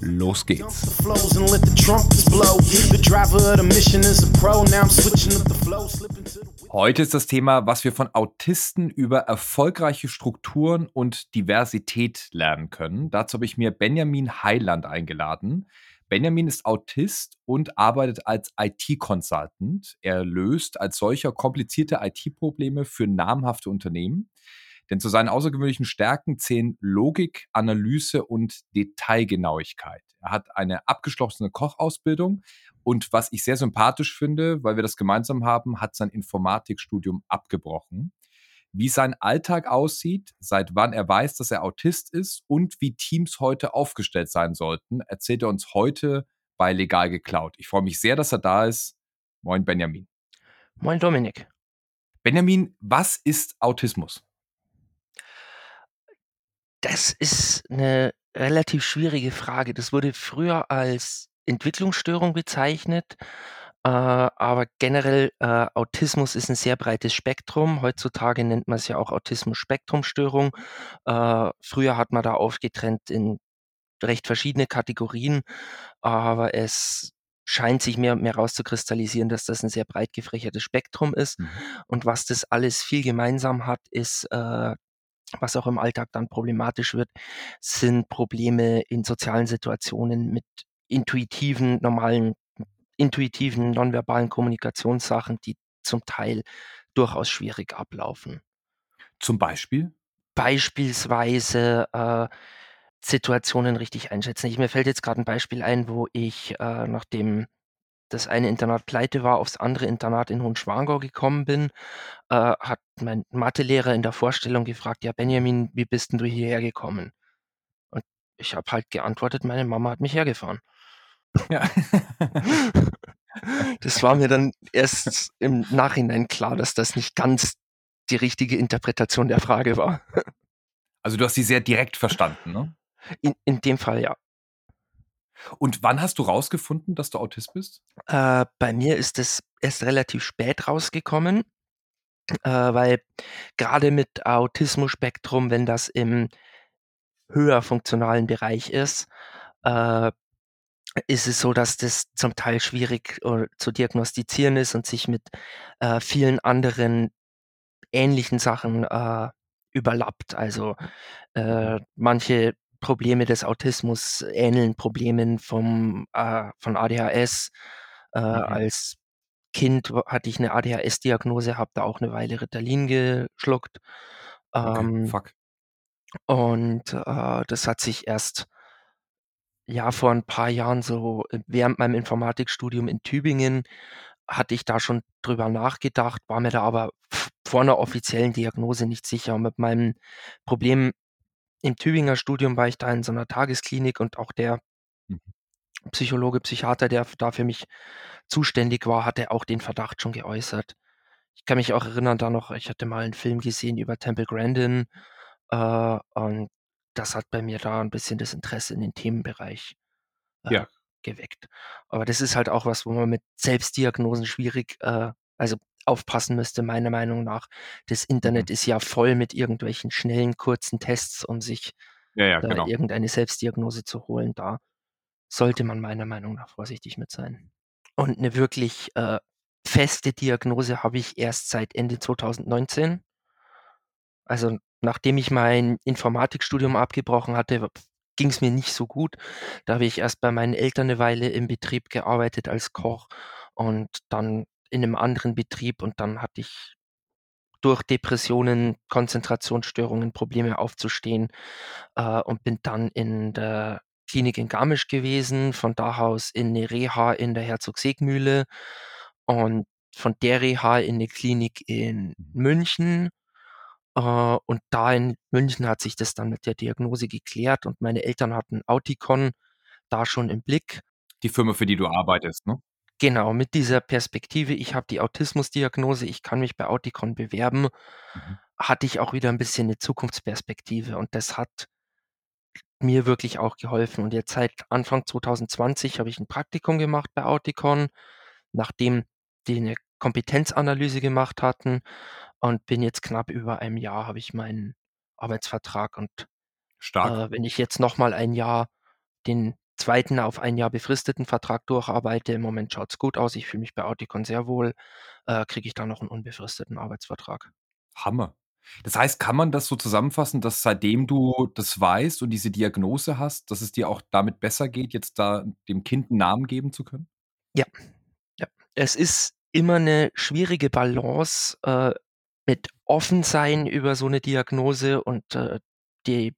los geht's. Heute ist das Thema, was wir von Autisten über erfolgreiche Strukturen und Diversität lernen können. Dazu habe ich mir Benjamin Heiland eingeladen. Benjamin ist Autist und arbeitet als IT-Consultant. Er löst als solcher komplizierte IT-Probleme für namhafte Unternehmen. Denn zu seinen außergewöhnlichen Stärken zählen Logik, Analyse und Detailgenauigkeit. Er hat eine abgeschlossene Kochausbildung und was ich sehr sympathisch finde, weil wir das gemeinsam haben, hat sein Informatikstudium abgebrochen wie sein Alltag aussieht, seit wann er weiß, dass er Autist ist und wie Teams heute aufgestellt sein sollten, erzählt er uns heute bei Legal geklaut. Ich freue mich sehr, dass er da ist. Moin Benjamin. Moin Dominik. Benjamin, was ist Autismus? Das ist eine relativ schwierige Frage. Das wurde früher als Entwicklungsstörung bezeichnet. Äh, aber generell, äh, Autismus ist ein sehr breites Spektrum. Heutzutage nennt man es ja auch Autismus-Spektrum-Störung. Äh, früher hat man da aufgetrennt in recht verschiedene Kategorien, aber es scheint sich mehr und mehr rauszukristallisieren, dass das ein sehr breit gefächertes Spektrum ist. Mhm. Und was das alles viel gemeinsam hat, ist, äh, was auch im Alltag dann problematisch wird, sind Probleme in sozialen Situationen mit intuitiven, normalen intuitiven, nonverbalen Kommunikationssachen, die zum Teil durchaus schwierig ablaufen. Zum Beispiel? Beispielsweise äh, Situationen richtig einschätzen. Ich, mir fällt jetzt gerade ein Beispiel ein, wo ich, äh, nachdem das eine Internat pleite war, aufs andere Internat in Hohenschwangau gekommen bin, äh, hat mein Mathelehrer in der Vorstellung gefragt, ja Benjamin, wie bist denn du hierher gekommen? Und ich habe halt geantwortet, meine Mama hat mich hergefahren. Ja. Das war mir dann erst im Nachhinein klar, dass das nicht ganz die richtige Interpretation der Frage war. Also du hast sie sehr direkt verstanden, ne? In, in dem Fall ja. Und wann hast du rausgefunden, dass du Autist bist? Äh, bei mir ist es erst relativ spät rausgekommen, äh, weil gerade mit Autismus-Spektrum, wenn das im höher funktionalen Bereich ist, äh, ist es so, dass das zum Teil schwierig äh, zu diagnostizieren ist und sich mit äh, vielen anderen ähnlichen Sachen äh, überlappt. Also manche Probleme des Autismus ähneln Problemen vom, äh, von ADHS. Äh, mhm. Als Kind hatte ich eine ADHS-Diagnose, habe da auch eine Weile Ritalin geschluckt. Okay, ähm, fuck. Und äh, das hat sich erst ja, vor ein paar Jahren so äh, während meinem Informatikstudium in Tübingen hatte ich da schon drüber nachgedacht, war mir da aber vor einer offiziellen Diagnose nicht sicher. Und mit meinem Problem im Tübinger Studium war ich da in so einer Tagesklinik und auch der Mhm. Psychologe, Psychiater, der da für mich zuständig war, hatte auch den Verdacht schon geäußert. Ich kann mich auch erinnern da noch, ich hatte mal einen Film gesehen über Temple Grandin, äh, und das hat bei mir da ein bisschen das Interesse in den Themenbereich äh, Ja. geweckt. Aber das ist halt auch was, wo man mit Selbstdiagnosen schwierig, äh, also aufpassen müsste, meiner Meinung nach. Das Internet Mhm. ist ja voll mit irgendwelchen schnellen, kurzen Tests, um sich Ja, ja, genau. irgendeine Selbstdiagnose zu holen. Da sollte man meiner Meinung nach vorsichtig mit sein. Und eine wirklich, äh, feste Diagnose habe ich erst seit Ende 2019. Also nachdem ich mein Informatikstudium abgebrochen hatte, ging es mir nicht so gut. Da habe ich erst bei meinen Eltern eine Weile im Betrieb gearbeitet als Koch und dann in einem anderen Betrieb und dann hatte ich durch Depressionen, Konzentrationsstörungen Probleme aufzustehen äh, und bin dann in der Klinik in Garmisch gewesen, von da aus in 'ne Reha in der Herzogsegmühle und von der Reha in 'ne Klinik in München äh, und da in München hat sich das dann mit der Diagnose geklärt und meine Eltern hatten Auticon da schon im Blick. Die Firma, für die du arbeitest, ne? Genau, mit dieser Perspektive, ich habe die Autismusdiagnose, ich kann mich bei Auticon bewerben, Mhm. hatte ich auch wieder 'n bisschen 'ne Zukunftsperspektive und das hat mir wirklich auch geholfen. Und jetzt seit Anfang 2020 habe ich 'n Praktikum gemacht bei Auticon, nachdem die 'ne Kompetenzanalyse gemacht hatten und bin jetzt knapp über einem Jahr habe ich meinen Arbeitsvertrag und, Stark. äh, wenn ich jetzt noch mal ein Jahr den 2. auf ein Jahr befristeten Vertrag durcharbeite im Moment schaut's gut aus. Ich fühle mich bei Auticon sehr wohl, äh, kriege ich da noch 'n unbefristeten Arbeitsvertrag. Hammer. Das heißt, kann man das so zusammenfassen, dass seitdem du das weißt und diese Diagnose hast, dass es dir auch damit besser geht, jetzt da dem Kind 'n Namen geben zu können? Ja, ja. Es ist immer 'ne schwierige Balance, äh, mit Offensein über so 'ne Diagnose und, äh, die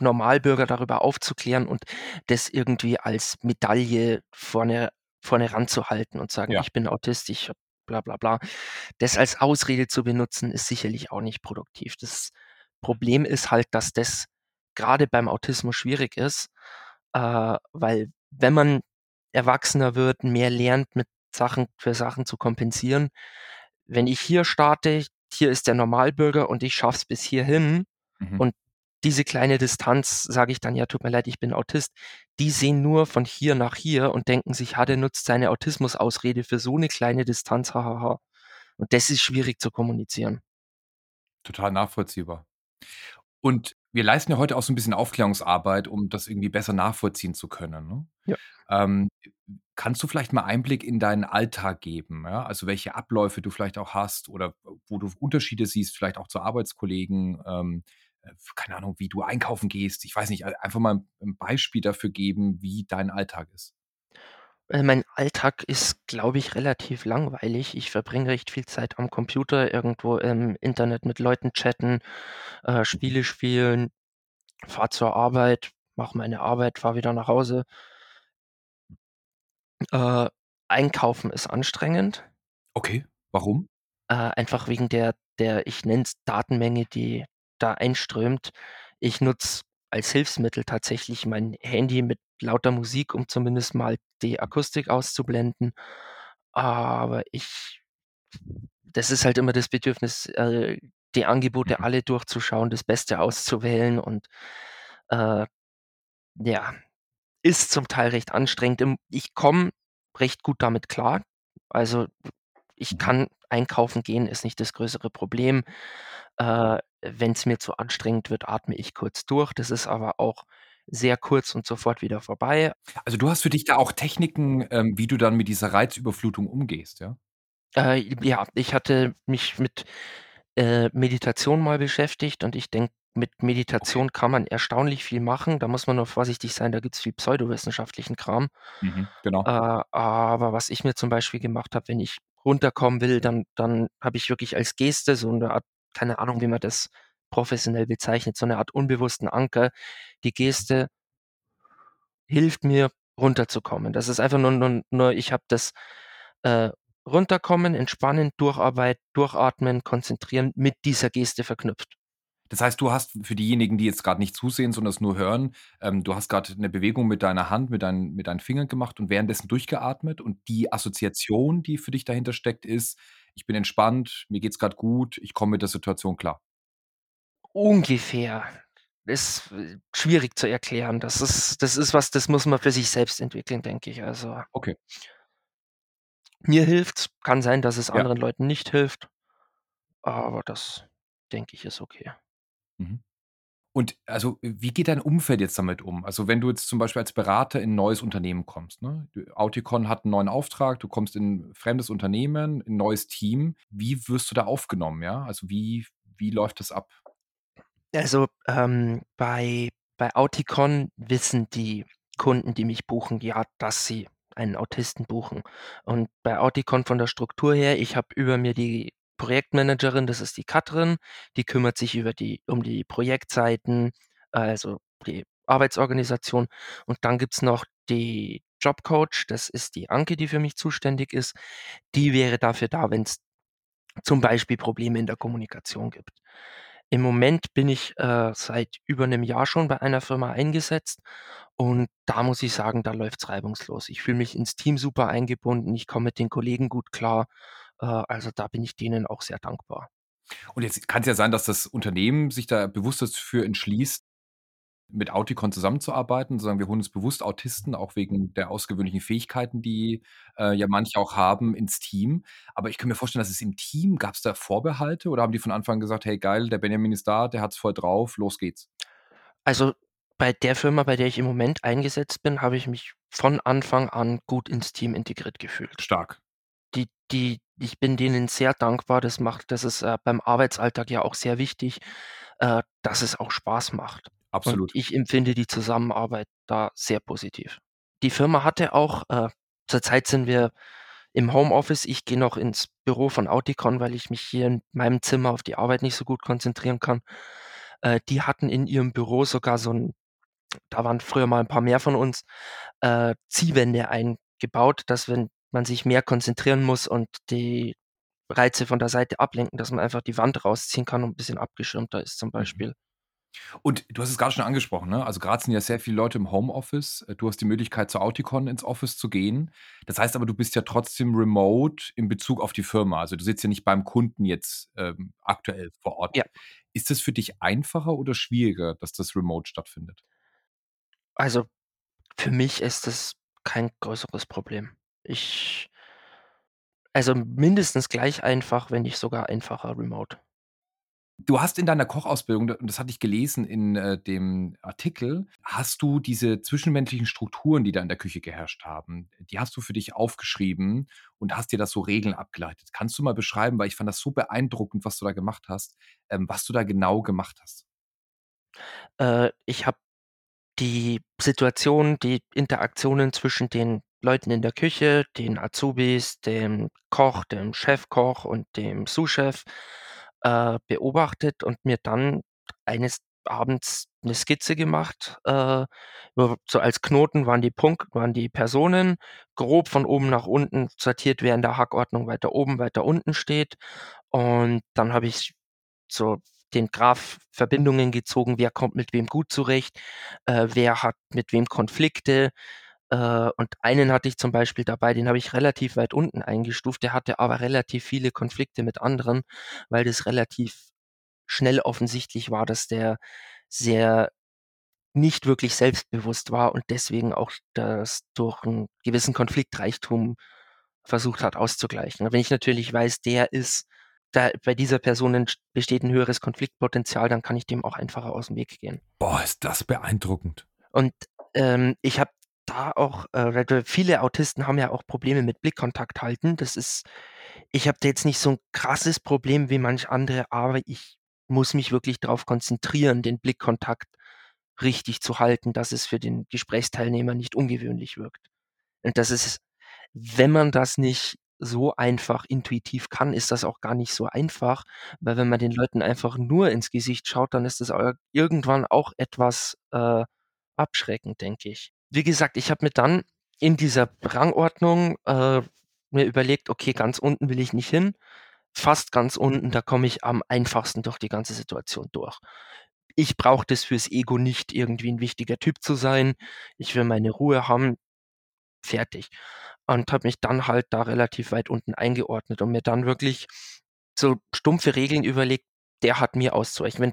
Normalbürger darüber aufzuklären und das irgendwie als Medaille vorne vorne ranzuhalten und sagen: Ja. „Ich bin Autist, ich habe bla bla bla.“ Das als Ausrede zu benutzen, ist sicherlich auch nicht produktiv. Das Problem ist halt, dass das grade beim Autismus schwierig ist, äh, weil wenn man erwachsener wird, mehr lernt, mit Sachen für Sachen zu kompensieren wenn ich hier starte, hier ist der Normalbürger und ich schaffe es bis hierhin Mhm. und diese kleine Distanz, sage ich dann: „Ja, tut mir leid, ich bin Autist.“ Die sehen nur von hier nach hier und denken sich: „Ha, der nutzt seine Autismusausrede für so 'ne kleine Distanz, ha ha ha.“ Und das ist schwierig zu kommunizieren. Total nachvollziehbar. Und wir leisten ja heute auch so 'n bisschen Aufklärungsarbeit, um das irgendwie besser nachvollziehen zu können, ne? Ja. Ähm, kannst du vielleicht mal Einblick in deinen Alltag geben, ja? Also, welche Abläufe du vielleicht auch hast oder wo du Unterschiede siehst, vielleicht auch zu Arbeitskollegen, ähm, äh, keine Ahnung, wie du einkaufen gehst. Ich weiß nicht, ei einfach mal 'n Beispiel dafür geben, wie dein Alltag ist. Äh, mein Alltag ist, glaube ich, relativ langweilig. Ich verbringe recht viel Zeit am Computer, irgendwo im Internet mit Leuten chatten, äh. Spiele spielen, fahre zur Arbeit, mache meine Arbeit, fahre wieder nach Hause. Äh, einkaufen ist anstrengend. Okay, warum? Äh, einfach wegen der der, ich nenne es Datenmenge, die da einströmt. Ich nutze als Hilfsmittel tatsächlich mein Handy mit lauter Musik, um zumindest mal die Akustik auszublenden. Aber ich das ist halt immer das Bedürfnis, äh, die Angebote Mhm. alle durchzuschauen, das Beste auszuwählen und, äh, ja, ist zum Teil recht anstrengend. Ähm, ich komme recht gut damit klar. Also, ich kann einkaufen gehen, ist nicht das größere Problem. Äh, wenn's mir zu anstrengend wird, atme ich kurz durch. Das ist aber auch sehr kurz und sofort wieder vorbei. Also, du hast für dich da auch Techniken, ähm, wie du dann mit dieser Reizüberflutung umgehst, ja? Äh, ja, ich hatte mich mit, äh, Meditation mal beschäftigt und ich denke, mit Okay. Meditation kann man erstaunlich viel machen. Da muss man nur vorsichtig sein, da gibt's viel pseudowissenschaftlichen Kram. Mhm, genau. Äh, aber was ich mir zum Beispiel gemacht habe, wenn ich runterkommen will, dann dann habe ich wirklich als Geste so 'ne Art keine Ahnung, wie man das professionell bezeichnet, so 'ne Art unbewussten Anker. Die. Geste hilft mir, runterzukommen. Das ist einfach nur nur nur ich habe das, äh, Runterkommen, Entspannen, Durcharbeit Durchatmen, Konzentrieren mit dieser Geste verknüpft. Das heißt, du hast für diejenigen, die jetzt grad nicht zusehen, sondern es nur hören ähm, du hast grad 'ne Bewegung mit deiner Hand, mit deinen mit deinen Fingern gemacht und währenddessen durchgeatmet und die Assoziation, die für dich dahinter steckt, ist: „Ich bin entspannt, mir geht's grad gut, ich komme mit der Situation klar.“ Ungefähr. Ist, äh, schwierig zu erklären. Das ist das ist was, das muss man für sich selbst entwickeln, denke ich, also Okay. mir hilft's, kann sein, dass es Ja. anderen Leuten nicht hilft, aber das, denke ich, ist okay. Mhm. Und, also, wie geht dein Umfeld jetzt damit um? Also, wenn du jetzt zum Beispiel als Berater in 'n neues Unternehmen kommst, ne? Auticon hat 'n neuen Auftrag, du kommst in 'n fremdes Unternehmen, in 'n neues Team. Wie wirst du da aufgenommen, ja? Also, wie wie läuft das ab? Also, ähm, bei bei Auticon wissen die Kunden, die mich buchen, ja, dass sie einen Autisten buchen. Und bei Auticon von der Struktur her ich habe über mir die Projektmanagerin, das ist die Katrin, die kümmert sich über die um die Projektseiten, also, die Arbeitsorganisation. Und dann gibt's noch die Jobcoach, das ist die Anke, die für mich zuständig ist. Die wäre dafür da, wenn's zum Beispiel Probleme in der Kommunikation gibt. Im Moment bin ich, äh, seit über 'nem Jahr schon bei einer Firma eingesetzt und da muss ich sagen, da läuft's reibungslos. Ich fühle mich ins Team super eingebunden, ich komme mit den Kollegen gut klar. Äh, also, da bin ich denen auch sehr dankbar. Und jetzt kann's ja sein, dass das Unternehmen sich da bewusst dafür entschließt, mit Auticon zusammenzuarbeiten, sagen: „Wir holen uns bewusst Autisten, auch wegen der außergewöhnlichen Fähigkeiten, die, äh, ja manche auch haben, ins Team.“ Aber ich kann mir vorstellen, dass es im Team gab's da Vorbehalte oder haben die von Anfang an gesagt: „Hey geil, der Benjamin ist da, der hat's voll drauf, los geht's?“ Also, bei der Firma, bei der ich im Moment eingesetzt bin, habe ich mich von Anfang an gut ins Team integriert gefühlt. Stark. Die die ich bin denen sehr dankbar. Das macht das ist, äh, beim Arbeitsalltag ja auch sehr wichtig, äh, dass es auch Spaß macht. Und Absolut. ich empfinde die Zusammenarbeit da sehr positiv. Die Firma hatte auch äh, zurzeit sind wir im Homeoffice. Ich gehe noch ins Büro von Auticon, weil ich mich hier in meinem Zimmer auf die Arbeit nicht so gut konzentrieren kann. Äh, die hatten in ihrem Büro sogar so 'n da waren früher mal 'n paar mehr von uns, äh, Ziehwände eingebaut, dass wenn man sich mehr konzentrieren muss und die Reize von der Seite ablenken, dass man einfach die Wand rausziehen kann und 'n bisschen abgeschirmter ist zum Mhm. Beispiel. Und du hast es grad schon angesprochen, ne? Also, grad sind ja sehr viele Leute im Homeoffice. Äh, du hast die Möglichkeit, zur Auticon ins Office zu gehen. Das heißt aber, du bist ja trotzdem remote in Bezug auf die Firma. Also, du sitzt ja nicht beim Kunden jetzt, ähm, aktuell vor Ort. Ja. Ist das für dich einfacher oder schwieriger, dass das remote stattfindet? Also, für mich ist das kein größeres Problem. Ich also, mindestens gleich einfach, wenn nicht sogar einfacher remote. Du hast in deiner Kochausbildung, d das hatte ich gelesen in, äh, dem Artikel, hast du diese zwischenmenschlichen Strukturen, die da in der Küche geherrscht haben, die hast du für dich aufgeschrieben und hast dir da so Regeln abgeleitet. Kannst du mal beschreiben, weil ich fand das so beeindruckend, was du da gemacht hast, ähm, was du da genau gemacht hast? Äh, ich habe die Situation, die Interaktionen zwischen den Leuten in der Küche, den Azubis, dem Koch, dem Chefkoch und dem Sous-Chef, äh, beobachtet und mir dann eines Abends 'ne Skizze gemacht. Äh, so als Knoten waren die Punkt waren die Personen, grob von oben nach unten sortiert, wer in der Hackordnung weiter oben, weiter unten steht. Und dann habe ich so den Graph Verbindungen gezogen, wer kommt mit wem gut zurecht, äh, wer hat mit wem Konflikte. Äh, und einen hatte ich zum Beispiel dabei, den habe ich relativ weit unten eingestuft, der hatte aber relativ viele Konflikte mit anderen, weil das relativ schnell offensichtlich war, dass der sehr nicht wirklich selbstbewusst war und deswegen auch das durch 'n gewissen Konfliktreichtum versucht hat auszugleichen. Wenn ich natürlich weiß, der ist da bei dieser Person besteht 'n höheres Konfliktpotenzial, dann kann ich dem auch einfacher aus'm Weg gehen. Boah, ist das beeindruckend. Und, ähm, ich habe da auch, äh viele Autisten haben ja auch Probleme mit Blickkontakt halten. Das ist ich habe da jetzt nicht so 'n krasses Problem wie manch andere, aber ich muss mich wirklich drauf konzentrieren, den Blickkontakt richtig zu halten, dass es für den Gesprächsteilnehmer nicht ungewöhnlich wirkt. Und das ist wenn man das nicht so einfach intuitiv kann, ist das auch gar nicht so einfach, weil wenn man den Leuten einfach nur ins Gesicht schaut, dann ist das ir irgendwann auch etwas, äh, abschreckend, denke ich. Wie gesagt, ich habe mir dann in dieser Rangordnung, äh, mir überlegt: „Okay, ganz unten will ich nicht hin. Fast ganz unten, da komme ich am einfachsten durch die ganze Situation durch.“ Ich brauche das fürs Ego nicht, irgendwie 'n wichtiger Typ zu sein. Ich will meine Ruhe haben, fertig. Und habe mich dann halt da relativ weit unten eingeordnet und mir dann wirklich so stumpfe Regeln überlegt, der hat mir auszuweichen. Wenn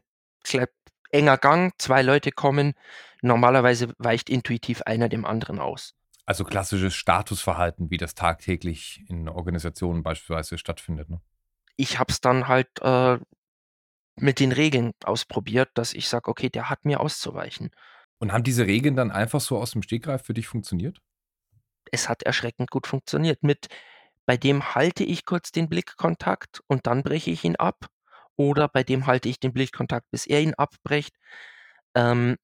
enger Gang, 2 Leute kommen, normalerweise weicht intuitiv einer dem anderen aus. Also, klassisches Statusverhalten, wie das tagtäglich in Organisationen beispielsweise stattfindet, ne? Ich habe es dann halt, äh, mit den Regeln ausprobiert, dass ich sage: „Okay, der hat mir auszuweichen.“ Und haben diese Regeln dann einfach so aus'm Stegreif für dich funktioniert? Es hat erschreckend gut funktioniert mit bei dem halte ich kurz den Blickkontakt und dann breche ich ihn ab oder bei dem halte ich den Blickkontakt, bis er ihn abbrecht. Ähm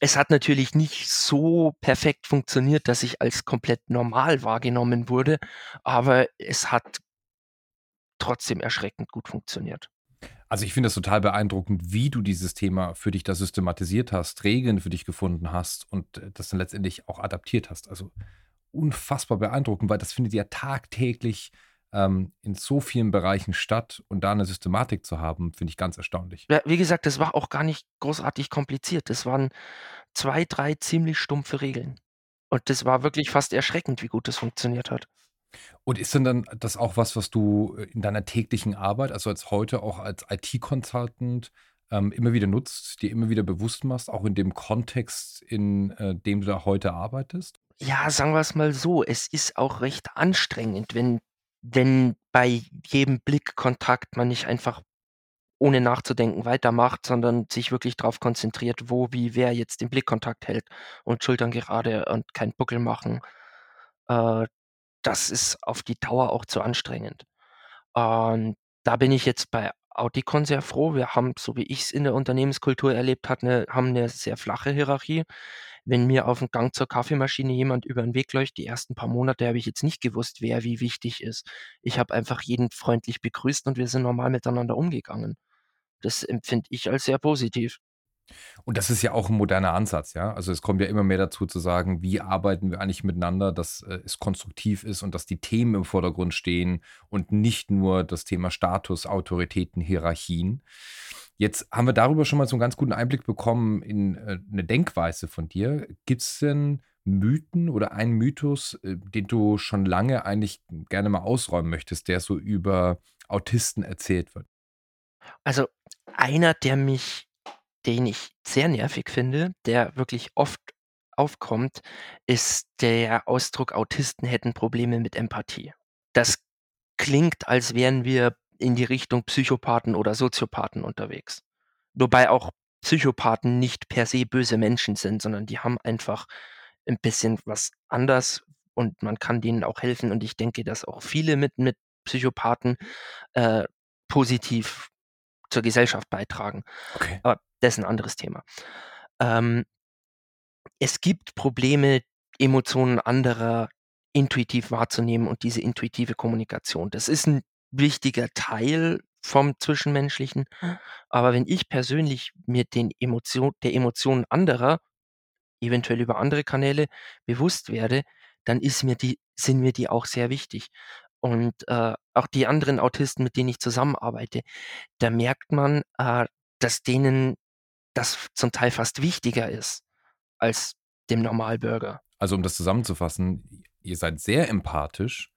es hat natürlich nicht so perfekt funktioniert, dass ich als komplett normal wahrgenommen wurde, aber es hat trotzdem erschreckend gut funktioniert. Also, ich finde das total beeindruckend, wie du dieses Thema für dich da systematisiert hast, Regeln für dich gefunden hast und, äh, das dann letztendlich auch adaptiert hast. Also, unfassbar beeindruckend, weil das findet ja tagtäglich, ähm, in so vielen Bereichen statt und da eine Systematik zu haben, finde ich ganz erstaunlich. Ja, wie gesagt, das war auch gar nicht großartig kompliziert. Das waren 2, 3 ziemlich stumpfe Regeln. Und das war wirklich fast erschreckend, wie gut das funktioniert hat. Und ist denn dann das auch was, was du äh, in deiner täglichen Arbeit, also als heute auch als IT-Consultant, ähm, immer wieder nutzt, dir immer wieder bewusst machst, auch in dem Kontext, in äh, dem du da heute arbeitest? Ja, sagen wir es mal so, es ist auch recht anstrengend, wenn wenn bei jedem Blickkontakt man nicht einfach ohne nachzudenken weitermacht, sondern sich wirklich darauf konzentriert, wo, wie, wer jetzt den Blickkontakt hält und Schultern gerade und keinen Buckel machen. Äh, das ist auf die Dauer auch zu anstrengend. Und da bin ich jetzt bei Auticon sehr froh. Wir haben, so wie ich es in der Unternehmenskultur erlebt hat, 'ne haben eine sehr flache Hierarchie. Wenn mir auf dem Gang zur Kaffeemaschine jemand über den Weg läuft, die ersten paar Monate habe ich jetzt nicht gewusst, wer wie wichtig ist. Ich habe einfach jeden freundlich begrüßt und wir sind normal miteinander umgegangen. Das empfinde ich als sehr positiv. Und das ist ja auch ein moderner Ansatz, ja? Also, es kommt ja immer mehr dazu zu sagen: „Wie arbeiten wir eigentlich miteinander, dass, äh, es konstruktiv ist und dass die Themen im Vordergrund stehen und nicht nur das Thema Status, Autoritäten, Hierarchien.“ Jetzt haben wir darüber schon mal so einen ganz guten Einblick bekommen in, äh, 'ne Denkweise von dir. Gibt es denn Mythen oder einen Mythos, äh, den du schon lange eigentlich gerne mal ausräumen möchtest, der so über Autisten erzählt wird? Also, einer, der mich den ich sehr nervig finde, der wirklich oft aufkommt, ist der Ausdruck: „Autisten hätten Probleme mit Empathie.“ Das klingt, als wären wir in die Richtung Psychopathen oder Soziopathen unterwegs. Wobei auch Psychopathen nicht per se böse Menschen sind, sondern die haben einfach 'n bisschen was anders und man kann denen auch helfen. Und ich denke, dass auch viele mit mit Psychopathen, äh, positiv zur Gesellschaft beitragen. Okay. Aber das ist 'n anderes Thema. Ähm, es gibt Probleme, Emotionen anderer intuitiv wahrzunehmen und diese intuitive Kommunikation. Das ist 'n wichtiger Teil vom Zwischenmenschlichen, aber wenn ich persönlich mir den Emotion der Emotionen anderer, eventuell über andere Kanäle, bewusst werde, dann ist mir die sind mir die auch sehr wichtig. Und, äh, auch die anderen Autisten, mit denen ich zusammenarbeite, da merkt man, äh, dass denen das zum Teil fast wichtiger ist als dem Normalbürger. Also, um das zusammenzufassen, ihr seid sehr empathisch,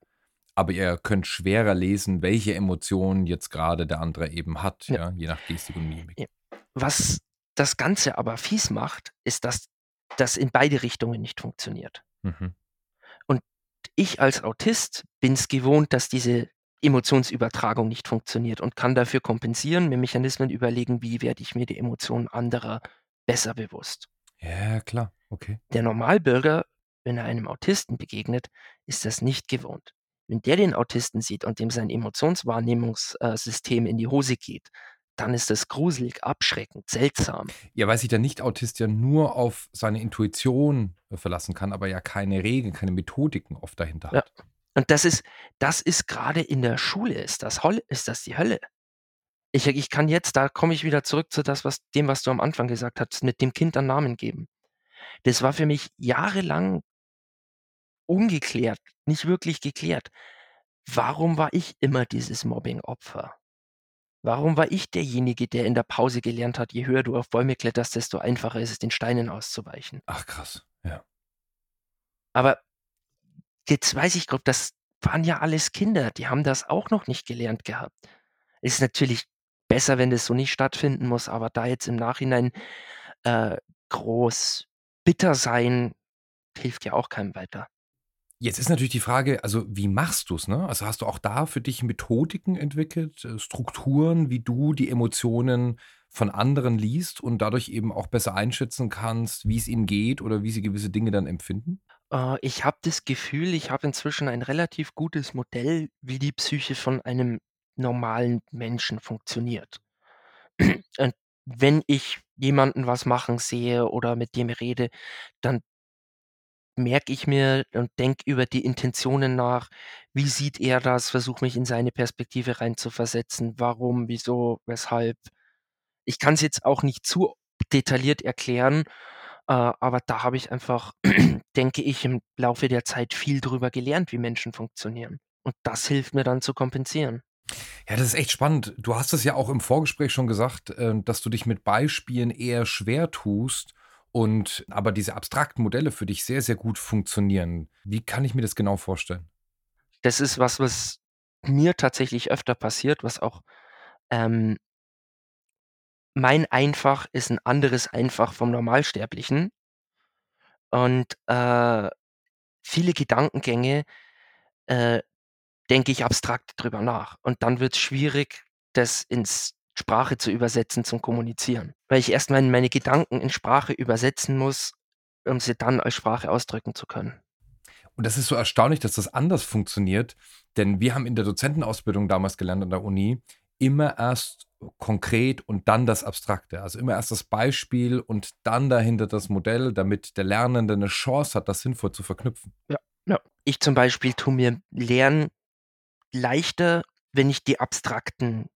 aber ihr könnt schwerer lesen, welche Emotionen jetzt gerade der andere eben hat, Ja. ja, je nach Gestik und Mimik. Ja. Was das Ganze aber fies macht, ist, dass das in beide Richtungen nicht funktioniert. Mhm. Ich als Autist bin es gewohnt, dass diese Emotionsübertragung nicht funktioniert und kann dafür kompensieren, mir Mechanismen überlegen, wie werde ich mir die Emotionen anderer besser bewusst. Ja, klar, okay. Der Normalbürger, wenn er einem Autisten begegnet, ist das nicht gewohnt. Wenn der den Autisten sieht und dem sein Emotionswahrnehmungssystem in die Hose geht, dann ist das gruselig, abschreckend, seltsam. Ja, weil sich der Nicht-Autist ja nur auf seine Intuition, äh, verlassen kann, aber ja keine Regeln, keine Methodiken oft dahinter Ja. hat. Und das ist das ist grade in der Schule ist das Holl ist das die Hölle. Ich ich kann jetzt da komme ich wieder zurück zu das, was dem, was du am Anfang gesagt hast, mit dem Kind einen Namen geben. Das war für mich jahrelang ungeklärt, nicht wirklich geklärt. Warum war ich immer dieses Mobbing-Opfer? Warum war ich derjenige, der in der Pause gelernt hat, je höher du auf Bäume kletterst, desto einfacher ist es, den Steinen auszuweichen? Ach krass, ja. Aber jetzt weiß ich grob, das waren ja alles Kinder, die haben das auch noch nicht gelernt gehabt. Ist natürlich besser, wenn das so nicht stattfinden muss, aber da jetzt im Nachhinein, äh, groß bitter sein, hilft ja auch keinem weiter. Jetzt ist natürlich die Frage, also wie machst du's, ne? Also, hast du auch da für dich Methodiken entwickelt, äh, Strukturen, wie du die Emotionen von anderen liest und dadurch eben auch besser einschätzen kannst, wie es ihnen geht oder wie sie gewisse Dinge dann empfinden? Äh, ich habe das Gefühl, ich habe inzwischen ein relativ gutes Modell, wie die Psyche von einem normalen Menschen funktioniert. Und wenn ich jemanden was machen sehe oder mit dem rede, dann merke ich mir und denke über die Intentionen nach. Wie sieht er das? Versuche mich in seine Perspektive reinzuversetzen. Warum, wieso, weshalb? Ich kann's jetzt auch nicht zu detailliert erklären, äh, aber da habe ich einfach, denke ich, im Laufe der Zeit viel drüber gelernt, wie Menschen funktionieren und das hilft mir dann zu kompensieren. Ja, das ist echt spannend. Du hast es ja auch im Vorgespräch schon gesagt, äh, dass du dich mit Beispielen eher schwer tust und aber diese abstrakten Modelle für dich sehr, sehr gut funktionieren. Wie kann ich mir das genau vorstellen? Das ist was, was mir tatsächlich öfter passiert, was auch, ähm mein Einfach ist 'n anderes Einfach vom Normalsterblichen. Und, äh, viele Gedankengänge, äh, denke ich abstrakt drüber nach. Und dann wird's schwierig, das ins Sprache zu übersetzen, zum Kommunizieren, weil ich erst mal meine Gedanken in Sprache übersetzen muss, um sie dann als Sprache ausdrücken zu können. Und das ist so erstaunlich, dass das anders funktioniert, denn wir haben in der Dozentenausbildung damals gelernt an der Uni, immer erst konkret und dann das Abstrakte. Also immer erst das Beispiel und dann dahinter das Modell, damit der Lernende 'ne Chance hat, das sinnvoll zu verknüpfen. Ja, ja. Ich zum Beispiel tue mir Lernen leichter, wenn ich die abstrakten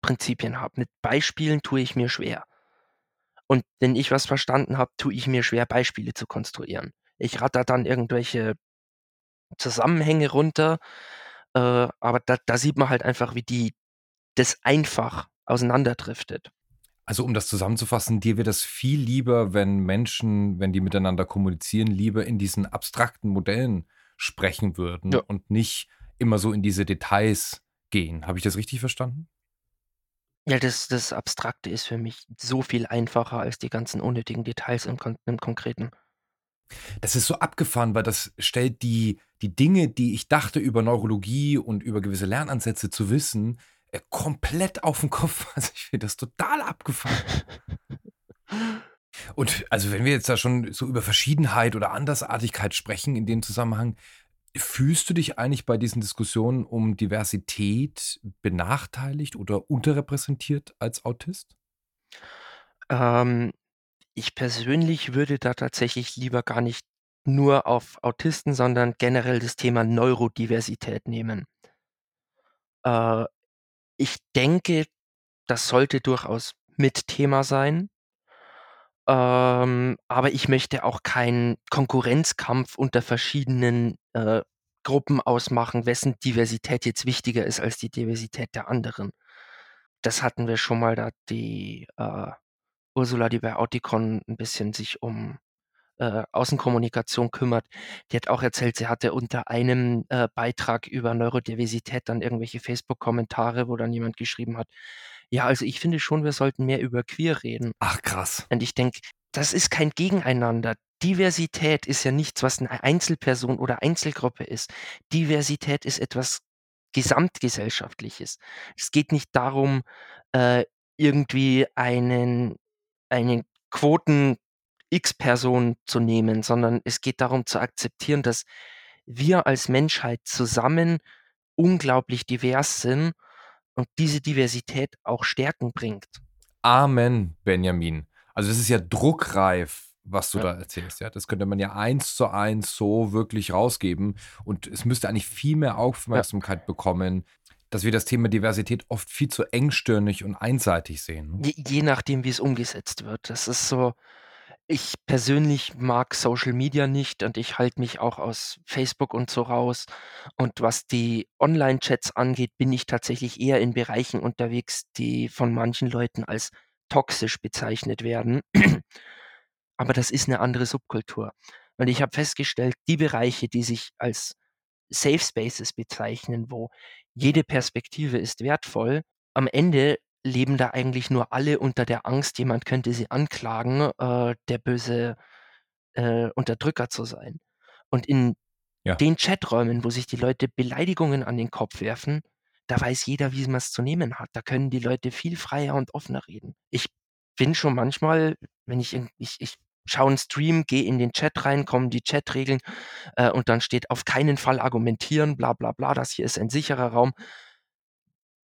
Prinzipien habe. Mit Beispielen tue ich mir schwer. Und wenn ich was verstanden habe, tue ich mir schwer, Beispiele zu konstruieren. Ich ratter dann irgendwelche Zusammenhänge runter, äh, aber da da sieht man halt einfach, wie die das einfach auseinanderdriftet. Also, um das zusammenzufassen, dir wird es viel lieber, wenn Menschen, wenn die miteinander kommunizieren, lieber in diesen abstrakten Modellen sprechen würden Ja. und nicht immer so in diese Details gehen. Habe ich das richtig verstanden? Ja, das das Abstrakte ist für mich so viel einfacher als die ganzen unnötigen Details im Kon im Konkreten. Das ist so abgefahren, weil das stellt die die Dinge, die ich dachte über Neurologie und über gewisse Lernansätze zu wissen, äh, komplett auf 'n Kopf. Also, ich finde das total abgefahren. Und also, wenn wir jetzt da schon so über Verschiedenheit oder Andersartigkeit sprechen in dem Zusammenhang, fühlst du dich eigentlich bei diesen Diskussionen um Diversität benachteiligt oder unterrepräsentiert als Autist? Ähm, ich persönlich würde da tatsächlich lieber gar nicht nur auf Autisten, sondern generell das Thema Neurodiversität nehmen. Äh, ich denke, das sollte durchaus mit Thema sein. Ähm, aber ich möchte auch keinen Konkurrenzkampf unter verschiedenen, äh, Gruppen ausmachen, wessen Diversität jetzt wichtiger ist als die Diversität der anderen. Das hatten wir schon mal, da die, äh, Ursula, die bei Auticon 'n bisschen sich um, äh, Außenkommunikation kümmert. Die hat auch erzählt, sie hatte unter einem, äh, Beitrag über Neurodiversität dann irgendwelche Facebook-Kommentare, wo dann jemand geschrieben hat: „Ja, also, ich finde schon, wir sollten mehr über queer reden.“ Ach, krass. Und ich denke, das ist kein Gegeneinander. Diversität ist ja nichts, was 'ne Einzelperson oder Einzelgruppe ist. Diversität ist etwas Gesamtgesellschaftliches. Es geht nicht darum, äh, irgendwie einen eine Quoten-X-Person zu nehmen, sondern es geht darum zu akzeptieren, dass wir als Menschheit zusammen unglaublich divers sind und diese Diversität auch Stärken bringt. Amen, Benjamin. Also, das ist ja druckreif, was du Ja. da erzählst, ja? Das könnte man ja eins zu eins so wirklich rausgeben und es müsste eigentlich viel mehr Ja. Aufmerksamkeit bekommen, dass wir das Thema Diversität oft viel zu engstirnig und einseitig sehen, ne? Je je nachdem, wie's umgesetzt wird. Das ist so ich persönlich mag Social Media nicht und ich halte mich auch aus Facebook und so raus. Und was die Online-Chats angeht, bin ich tatsächlich eher in Bereichen unterwegs, die von manchen Leuten als toxisch bezeichnet werden. Aber das ist 'ne andere Subkultur. Und ich habe festgestellt, die Bereiche, die sich als Safe Spaces bezeichnen, wo jede Perspektive ist wertvoll, am Ende leben da eigentlich nur alle unter der Angst, jemand könnte sie anklagen, äh, der böse, äh, Unterdrücker zu sein. Und in Ja. den Chaträumen, wo sich die Leute Beleidigungen an den Kopf werfen, da weiß jeder, wie man's zu nehmen hat. Da können die Leute viel freier und offener reden. Ich bin schon manchmal, wenn ich ich ich schaue 'n Stream, gehe in den Chat rein, kommen die Chatregeln, äh, und dann steht: „Auf keinen Fall argumentieren, bla bla bla, das hier ist ein sicherer Raum.“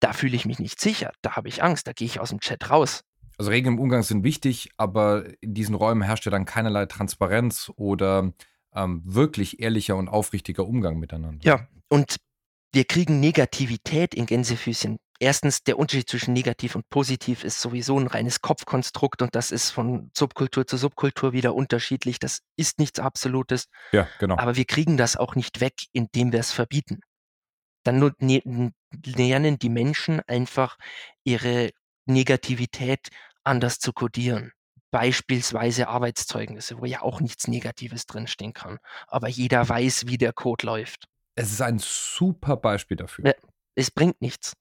Da fühle ich mich nicht sicher, da habe ich Angst, da gehe ich aus'm Chat raus. Also, Regeln im Umgang sind wichtig, aber in diesen Räumen herrscht ja dann keinerlei Transparenz oder, ähm, wirklich ehrlicher und aufrichtiger Umgang miteinander. Ja, und wir kriegen Negativität in Gänsefüßchen. 1. der Unterschied zwischen negativ und positiv ist sowieso 'n reines Kopfkonstrukt und das ist von Subkultur zu Subkultur wieder unterschiedlich. Das ist nichts Absolutes, Ja, genau. aber wir kriegen das auch nicht weg, indem wir's verbieten. Dann ne lernen die Menschen einfach ihre Negativität anders zu kodieren. Beispielsweise Arbeitszeugnisse, wo ja auch nichts Negatives drinstehen kann, aber jeder weiß, wie der Code läuft. Es ist ein super Beispiel dafür. Ja, es bringt nichts.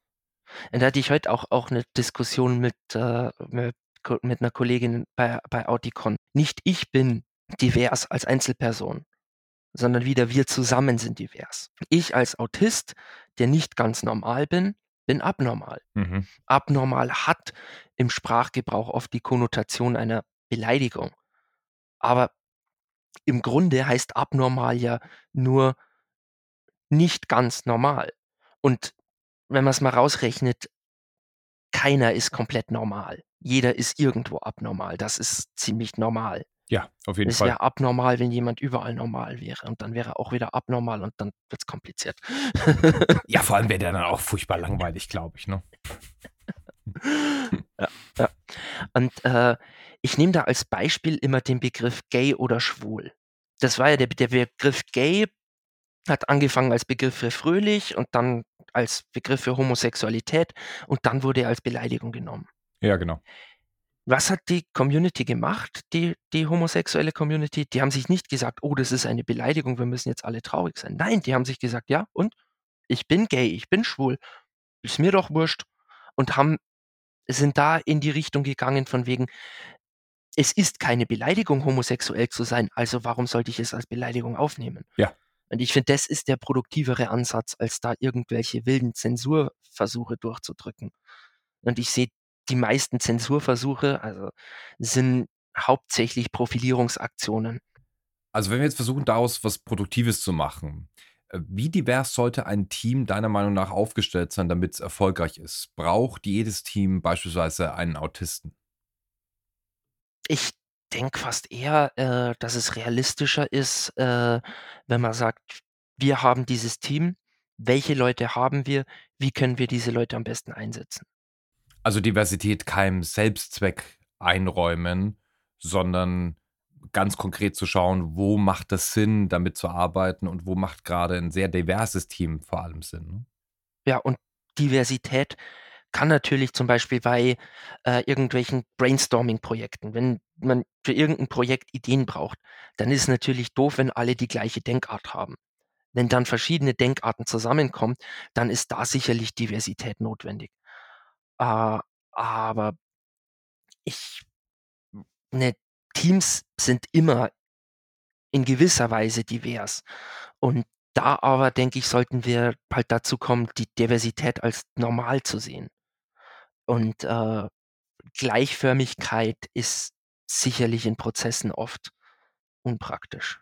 Und da hatte ich heute auch auch 'ne Diskussion mit, äh mit mit 'ner Kollegin bei bei Auticon. Nicht ich bin divers als Einzelperson, sondern wieder wir zusammen sind divers. Ich als Autist, der nicht ganz normal bin, bin abnormal. Mhm. Abnormal hat im Sprachgebrauch oft die Konnotation einer Beleidigung. Aber im Grunde heißt abnormal ja nur nicht ganz normal. Und wenn man's mal rausrechnet keiner ist komplett normal. Jeder ist irgendwo abnormal. Das ist ziemlich normal. Ja, auf jeden Es Fall. wäre abnormal, wenn jemand überall normal wäre und dann wäre er auch wieder abnormal und dann wird's kompliziert. Ja, vor allem wäre der dann auch furchtbar langweilig, glaube ich, ne? Ja, ja. Und, äh, ich nehme da als Beispiel immer den Begriff gay oder schwul. Das war ja der der Begriff gay hat angefangen als Begriff für fröhlich und dann als Begriff für Homosexualität und dann wurde er als Beleidigung genommen. Ja, genau. Was hat die Community gemacht, die die homosexuelle Community? Die haben sich nicht gesagt: „Oh, das ist eine Beleidigung, wir müssen jetzt alle traurig sein.“ Nein, die haben sich gesagt: „Ja, und? Ich bin gay, ich bin schwul. Ist mir doch wurscht.“ Und haben sind da in die Richtung gegangen von wegen: „Es ist keine Beleidigung, homosexuell zu sein, also warum sollte ich es als Beleidigung aufnehmen?“ Ja. Und ich finde, das ist der produktivere Ansatz, als da irgendwelche wilden Zensurversuche durchzudrücken. Und ich sehe die meisten Zensurversuche, also, sind hauptsächlich Profilierungsaktionen. Also, wenn wir jetzt versuchen, daraus was Produktives zu machen, äh, wie divers sollte ein Team deiner Meinung nach aufgestellt sein, damit's erfolgreich ist? Braucht jedes Team beispielsweise einen Autisten? Ich denke fast eher, äh, dass es realistischer ist, äh, wenn man sagt: „Wir haben dieses Team. Welche Leute haben wir? Wie können wir diese Leute am besten einsetzen?“ Also, Diversität keinem Selbstzweck einräumen, sondern ganz konkret zu schauen, wo macht es Sinn, damit zu arbeiten und wo macht grade 'n sehr diverses Team vor allem Sinn, ne? Ja, und Diversität kann natürlich zum Beispiel bei, äh, irgendwelchen Brainstorming-Projekten wenn man für irgend 'n Projekt Ideen braucht, dann ist es natürlich doof, wenn alle die gleiche Denkart haben. Wenn dann verschiedene Denkarten zusammenkommen, dann ist da sicherlich Diversität notwendig. Äh, aber ich ne, Teams sind immer in gewisser Weise divers. Und da aber, denke ich, sollten wir halt dazu kommen, die Diversität als normal zu sehen. Und, äh, Gleichförmigkeit ist sicherlich in Prozessen oft unpraktisch.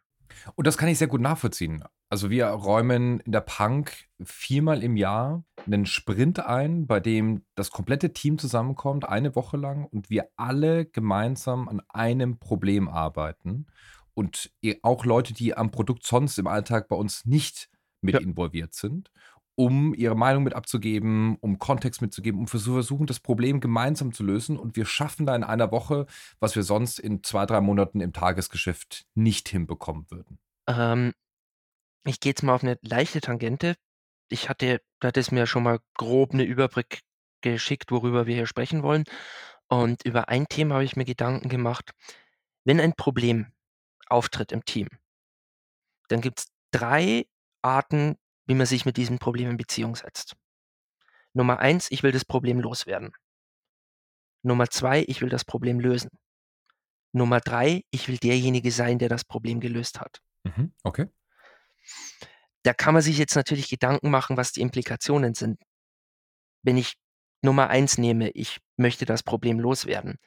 Und das kann ich sehr gut nachvollziehen. Also, wir räumen in der Punk viermal im Jahr 'nen Sprint ein, bei dem das komplette Team zusammenkommt, eine Woche lang und wir alle gemeinsam an einem Problem arbeiten und auch Leute, die am Produkt sonst im Alltag bei uns nicht mit Ja. involviert sind, um ihre Meinung mit abzugeben, um Kontext mitzugeben, um zu versuchen, das Problem gemeinsam zu lösen. Und wir schaffen da in einer Woche, was wir sonst in 2, 3 Monaten im Tagesgeschäft nicht hinbekommen würden. Ähm, ich gehe jetzt mal auf 'ne leichte Tangente. Ich hatte du hattest mir schon mal grob 'ne Überblick geschickt, worüber wir hier sprechen wollen. Und über ein Thema habe ich mir Gedanken gemacht. Wenn ein Problem auftritt im Team dann gibt's 3 Arten, wie man sich mit diesem Problem in Beziehung setzt. Nummer 1: Ich will das Problem loswerden. Nummer 2: Ich will das Problem lösen. Nummer 3: Ich will derjenige sein, der das Problem gelöst hat. Mhm, okay. Da kann man sich jetzt natürlich Gedanken machen, was die Implikationen sind. Wenn ich Nummer 1 nehme, ich möchte das Problem loswerden,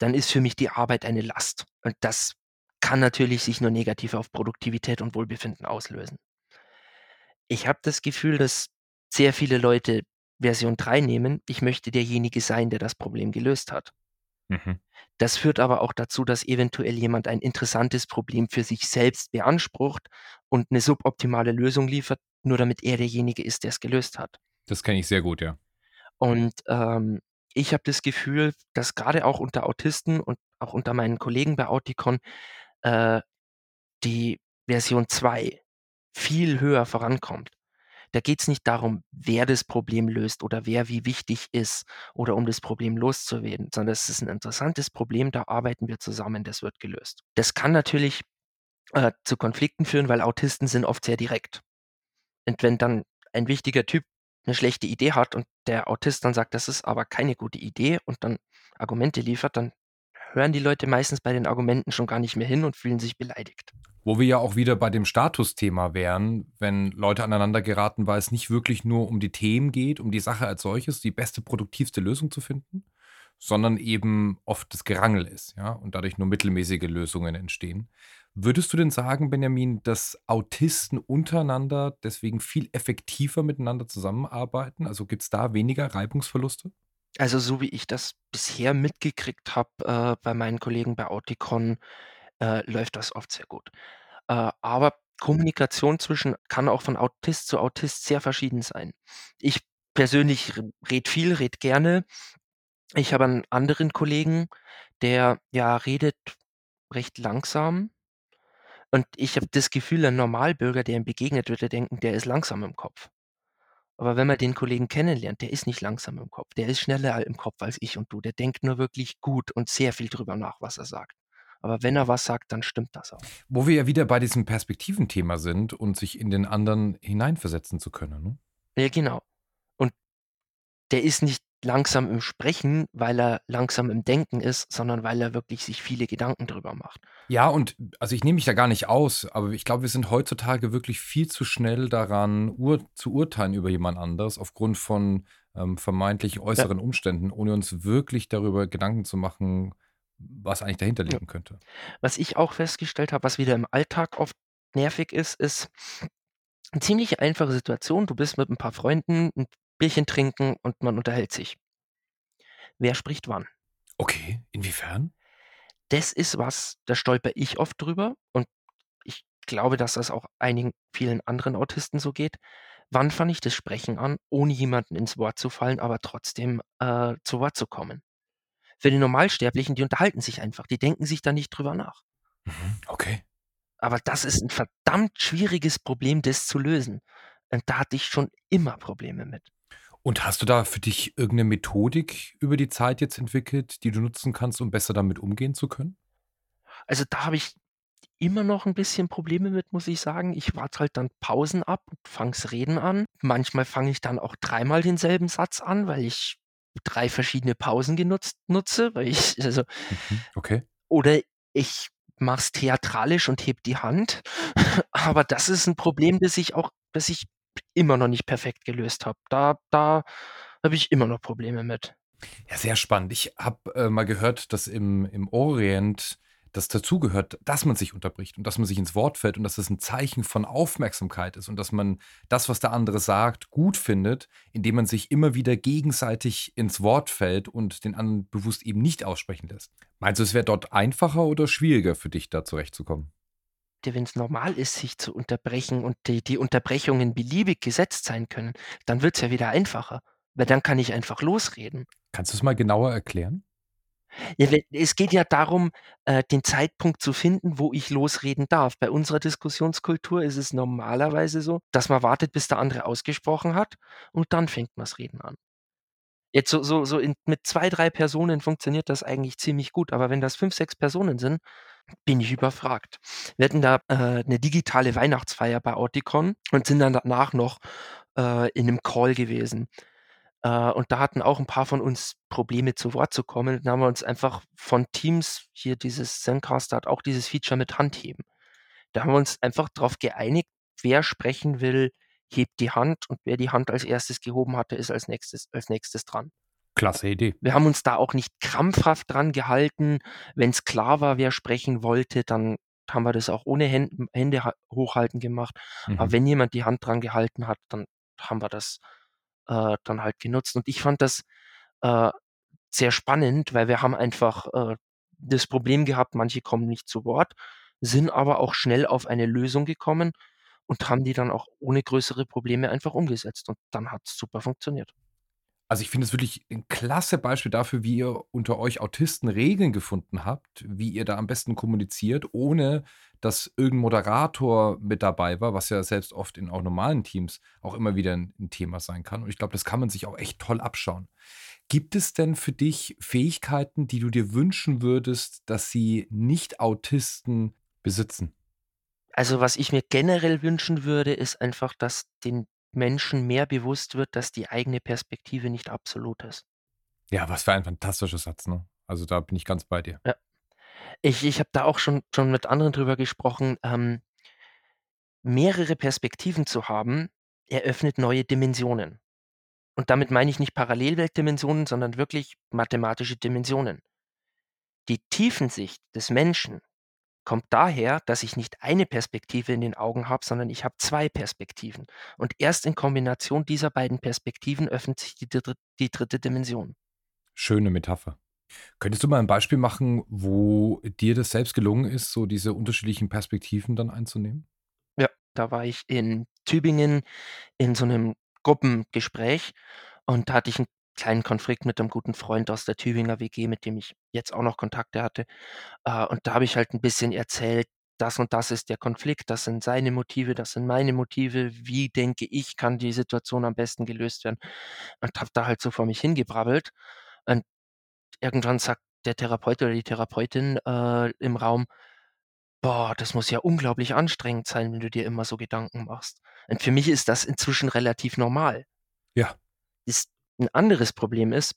dann ist für mich die Arbeit eine Last. Und das kann natürlich sich nur negativ auf Produktivität und Wohlbefinden auslösen. Ich habe das Gefühl, dass sehr viele Leute Version 3 nehmen: „Ich möchte derjenige sein, der das Problem gelöst hat.“ Mhm. Das führt aber auch dazu, dass eventuell jemand ein interessantes Problem für sich selbst beansprucht und 'ne suboptimale Lösung liefert, nur damit er derjenige ist, der's gelöst hat. Das kenne ich sehr gut, ja. Und, ähm, ich habe das Gefühl, dass grade auch unter Autisten und auch unter meinen Kollegen bei Auticon, äh, die Version 2 viel höher vorankommt. Da geht's nicht darum, wer das Problem löst oder wer wie wichtig ist oder um das Problem loszuwerden, sondern es ist ein interessantes Problem, da arbeiten wir zusammen, das wird gelöst. Das kann natürlich, äh, zu Konflikten führen, weil Autisten sind oft sehr direkt. Und wenn dann ein wichtiger Typ eine schlechte Idee hat und der Autist dann sagt: „Das ist aber keine gute Idee“ und dann Argumente liefert, dann hören die Leute meistens bei den Argumenten schon gar nicht mehr hin und fühlen sich beleidigt. Wo wir ja auch wieder bei dem Statusthema wären, wenn Leute aneinander geraten, weil es nicht wirklich nur um die Themen geht, um die Sache als solches, die beste, produktivste Lösung zu finden, sondern eben oft das Gerangel ist, ja, und dadurch nur mittelmäßige Lösungen entstehen. Würdest du denn sagen, Benjamin, dass Autisten untereinander deswegen viel effektiver miteinander zusammenarbeiten? Also gibt es da weniger Reibungsverluste? Also, so wie ich das bisher mitgekriegt habe, äh, bei meinen Kollegen bei Auticon, äh, läuft das oft sehr gut. Äh, aber Kommunikation zwischen kann auch von Autist zu Autist sehr verschieden sein. Ich persönlich r rede viel, rede gerne. Ich habe einen anderen Kollegen, der, ja, redet recht langsam und ich habe das Gefühl, ein Normalbürger, der ihm begegnet, würde denken, der ist langsam im Kopf. Aber wenn man den Kollegen kennenlernt, der ist nicht langsam im Kopf. Der ist schneller im Kopf als ich und du. Der denkt nur wirklich gut und sehr viel drüber nach, was er sagt. Aber wenn er was sagt, dann stimmt das auch. Wo wir ja wieder bei diesem Perspektiventhema sind und sich in den anderen hineinversetzen zu können, ne? Ja, genau. Und der ist nicht langsam im Sprechen, weil er langsam im Denken ist, sondern weil er wirklich sich viele Gedanken drüber macht. Ja, und also ich nehme mich da gar nicht aus, aber ich glaube, wir sind heutzutage wirklich viel zu schnell daran, ur zu urteilen über jemand anderes aufgrund von, ähm, vermeintlich Ja, äußeren Umständen, ohne uns wirklich darüber Gedanken zu machen, was eigentlich dahinter liegen könnte. Was ich auch festgestellt habe, was wieder im Alltag oft nervig ist, ist 'ne ziemlich einfache Situation. Du bist mit ein paar Freunden 'n Bierchen trinken und man unterhält sich. Wer spricht wann? Okay, inwiefern? Das ist was, da stolpere ich oft drüber und ich glaube, dass das auch einigen vielen anderen Autisten so geht. Wann fange ich das Sprechen an, ohne jemanden ins Wort zu fallen, aber trotzdem, äh, zu Wort zu kommen? Für die Normalsterblichen, die unterhalten sich einfach, die denken sich da nicht drüber nach. Mhm, okay. Aber das ist 'n verdammt schwieriges Problem, das zu lösen. Und da hatte ich schon immer Probleme mit. Und hast du da für dich irgendeine Methodik über die Zeit jetzt entwickelt, die du nutzen kannst, um besser damit umgehen zu können? Also, da habe ich immer noch 'n bisschen Probleme mit, muss ich sagen. Ich warte halt dann Pausen ab und fange Reden an. Manchmal fange ich dann auch dreimal denselben Satz an, weil ich 3 verschiedene Pausen genutzt nutze, weil ich also Mhm, okay. oder ich mache es theatralisch und hebe die Hand. Aber das ist 'n Problem, das ich auch das ich immer noch nicht perfekt gelöst habe. Da da habe ich immer noch Probleme mit. Ja, sehr spannend. Ich habe, äh, mal gehört, dass im im Orient das dazugehört, dass man sich unterbricht und dass man sich ins Wort fällt und dass das ein Zeichen von Aufmerksamkeit ist und dass man das, was der andere sagt, gut findet, indem man sich immer wieder gegenseitig ins Wort fällt und den anderen bewusst eben nicht aussprechen lässt. Meinst du, es wäre dort einfacher oder schwieriger für dich, da zurechtzukommen? Wenn es normal ist, sich zu unterbrechen und die die Unterbrechungen beliebig gesetzt sein können, dann wird's ja wieder einfacher, weil dann kann ich einfach losreden. Kannst du es mal genauer erklären? Ja, es geht ja darum, äh, den Zeitpunkt zu finden, wo ich losreden darf. Bei unserer Diskussionskultur ist es normalerweise so, dass man wartet, bis der andere ausgesprochen hat und dann fängt man das Reden an. Jetzt so so so in mit 2, 3 Personen funktioniert das eigentlich ziemlich gut, aber wenn das 5, 6 Personen sind, bin ich überfragt. Wir hatten da, äh, 'ne digitale Weihnachtsfeier bei Auticon und sind dann danach noch, äh, in 'nem Call gewesen. Äh, und da hatten auch 'n paar von uns Probleme, zu Wort zu kommen. Dann haben wir uns einfach von Teams hier dieses Zencastr hat auch dieses Feature mit Handheben. Da haben wir uns einfach drauf geeinigt, wer sprechen will, hebt die Hand und wer die Hand als Erstes gehoben hatte, ist als Nächstes als Nächstes dran. Klasse Idee. Wir haben uns da auch nicht krampfhaft dran gehalten. Wenn's klar war, wer sprechen wollte, dann haben wir das auch ohne Hän Hände ha hochhalten gemacht. Aber Mhm. wenn jemand die Hand dran gehalten hat, dann haben wir das, äh, dann halt genutzt. Und ich fand das, äh, sehr spannend, weil wir haben einfach, äh, das Problem gehabt, manche kommen nicht zu Wort, sind aber auch schnell auf eine Lösung gekommen und haben die dann auch ohne größere Probleme einfach umgesetzt und dann hat's super funktioniert. Also, ich finde es wirklich ein klasse Beispiel dafür, wie ihr unter euch Autisten Regeln gefunden habt, wie ihr da am besten kommuniziert, ohne dass irgendein Moderator mit dabei war, was ja selbst oft in auch normalen Teams auch immer wieder ein 'n Thema sein kann. Und ich glaube, das kann man sich auch echt toll abschauen. Gibt es denn für dich Fähigkeiten, die du dir wünschen würdest, dass sie Nicht-Autisten besitzen? Also, was ich mir generell wünschen würde, ist einfach, dass den Menschen mehr bewusst wird, dass die eigene Perspektive nicht absolut ist. Ja, was für ein fantastischer Satz, ne? Also, da bin ich ganz bei dir. Ja. Ich ich habe da auch schon schon mit anderen drüber gesprochen, ähm mehrere Perspektiven zu haben, eröffnet neue Dimensionen. Und damit meine ich nicht Parallelweltdimensionen, sondern wirklich mathematische Dimensionen. Die Tiefensicht des Menschen kommt daher, dass ich nicht eine Perspektive in den Augen habe, sondern ich habe 2 Perspektiven. Und erst in Kombination dieser beiden Perspektiven öffnet sich die dritte die dritte Dimension. Schöne Metapher. Könntest du mal ein Beispiel machen, wo dir das selbst gelungen ist, so diese unterschiedlichen Perspektiven dann einzunehmen? Ja, da war ich in Tübingen in so 'nem Gruppengespräch und da hatte ich 'n kleinen Konflikt mit 'nem guten Freund aus der Tübinger WG, mit dem ich jetzt auch noch Kontakte hatte. Äh, und da habe ich halt 'n bisschen erzählt: „Das und das ist der Konflikt, das sind seine Motive, das sind meine Motive. Wie denke ich, kann die Situation am besten gelöst werden?“ Und habe da halt so vor mich hingebrabbelt. Und irgendwann sagt der Therapeut oder die Therapeutin, äh, im Raum: „Boah, das muss ja unglaublich anstrengend sein, wenn du dir immer so Gedanken machst.“ Und für mich ist das inzwischen relativ normal. Ja. Ist 'n anderes Problem ist,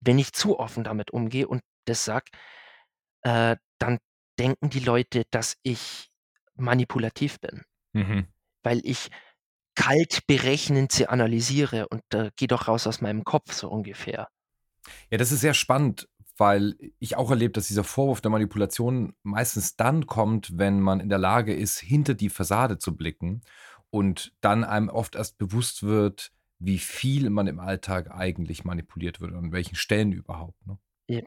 wenn ich zu offen damit umgehe und das sage, äh, dann denken die Leute, dass ich manipulativ bin, Mhm. weil ich kalt berechnend sie analysiere und, äh: „Geh doch raus aus meinem Kopf“, so ungefähr. Ja, das ist sehr spannend, weil ich auch erlebe, dass dieser Vorwurf der Manipulation meistens dann kommt, wenn man in der Lage ist, hinter die Fassade zu blicken und dann einem oft erst bewusst wird, wie viel man im Alltag eigentlich manipuliert wird und an welchen Stellen überhaupt, ne? Ja.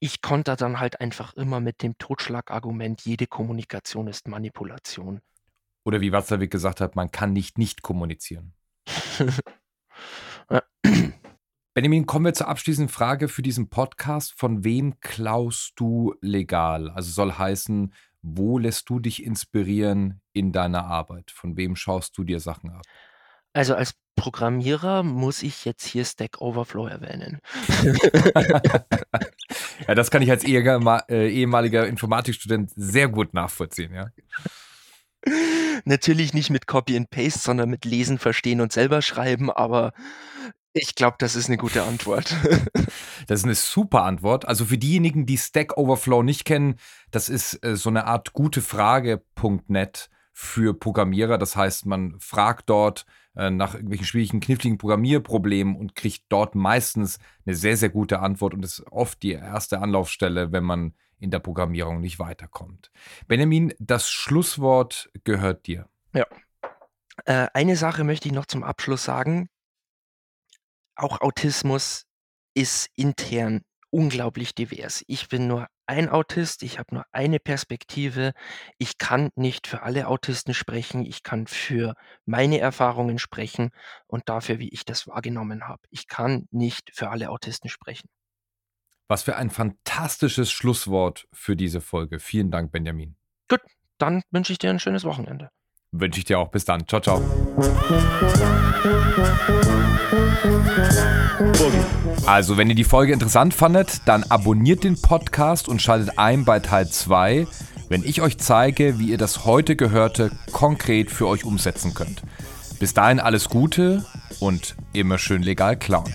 Ich kontere dann halt einfach immer mit dem Totschlagargument: „Jede Kommunikation ist Manipulation.“ Oder wie Watzlawick gesagt hat: „Man kann nicht nicht kommunizieren.“ Ja. Benjamin, kommen wir zur abschließenden Frage für diesen Podcast. Von wem klaust du legal? Also, soll heißen, wo lässt du dich inspirieren in deiner Arbeit? Von wem schaust du dir Sachen ab? Also, als Programmierer muss ich jetzt hier Stack Overflow erwähnen. Ja, das kann ich als äh, ehemaliger Informatikstudent sehr gut nachvollziehen, ja. Natürlich nicht mit Copy and Paste, sondern mit Lesen, Verstehen und selber schreiben, aber ich glaube, das ist 'ne gute Antwort. Das ist 'ne super Antwort. Also, für diejenigen, die Stack Overflow nicht kennen, das ist, äh, so 'ne Art Gutefrage.net für Programmierer. Das heißt, man fragt dort, äh, nach irgendwelchen schwierigen, kniffligen Programmierproblemen und kriegt dort meistens 'ne sehr, sehr gute Antwort und ist oft die erste Anlaufstelle, wenn man in der Programmierung nicht weiterkommt. Benjamin, das Schlusswort gehört dir. Ja. Äh, eine Sache möchte ich noch zum Abschluss sagen. Auch Autismus ist intern unglaublich divers. Ich bin nur ein Autist, ich habe nur eine Perspektive. Ich kann nicht für alle Autisten sprechen. Ich kann für meine Erfahrungen sprechen und dafür, wie ich das wahrgenommen habe. Ich kann nicht für alle Autisten sprechen. Was für ein fantastisches Schlusswort für diese Folge. Vielen Dank, Benjamin. Gut, dann wünsche ich dir 'n schönes Wochenende. Wünsche ich dir auch. Bis dann. Tschau, tschau. Also, wenn ihr die Folge interessant fandet, dann abonniert den Podcast und schaltet ein bei Teil 2, wenn ich euch zeige, wie ihr das heute Gehörte konkret für euch umsetzen könnt. Bis dahin alles Gute und immer schön legal klauen.